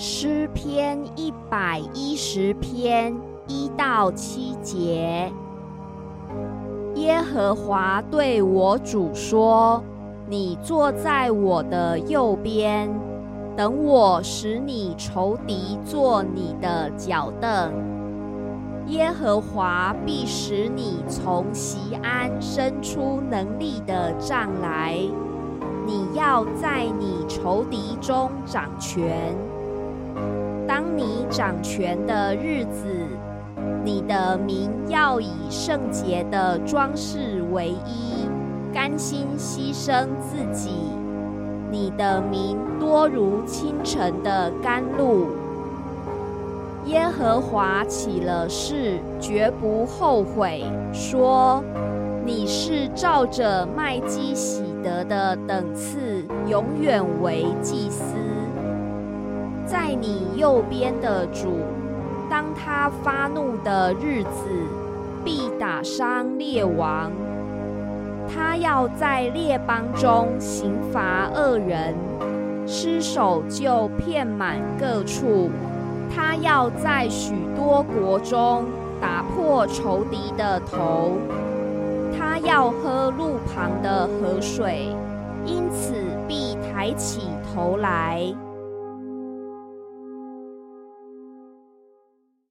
诗篇一百一十篇一到七节。耶和华对我主说：“你坐在我的右边，等我使你仇敌做你的脚凳。耶和华必使你从西安伸出能力的杖来，你要在你仇敌中掌权。掌权的日子，你的名要以圣洁的装饰为衣，甘心牺牲自己。你的名多如清晨的甘露。耶和华起了誓，绝不后悔，说：“你是照着麦基喜德的等次，永远为祭司。在你右边的主，当他发怒的日子，必打伤列王。他要在列邦中刑罚恶人，失手就遍满各处。他要在许多国中打破仇敌的头。他要喝路旁的河水，因此必抬起头来。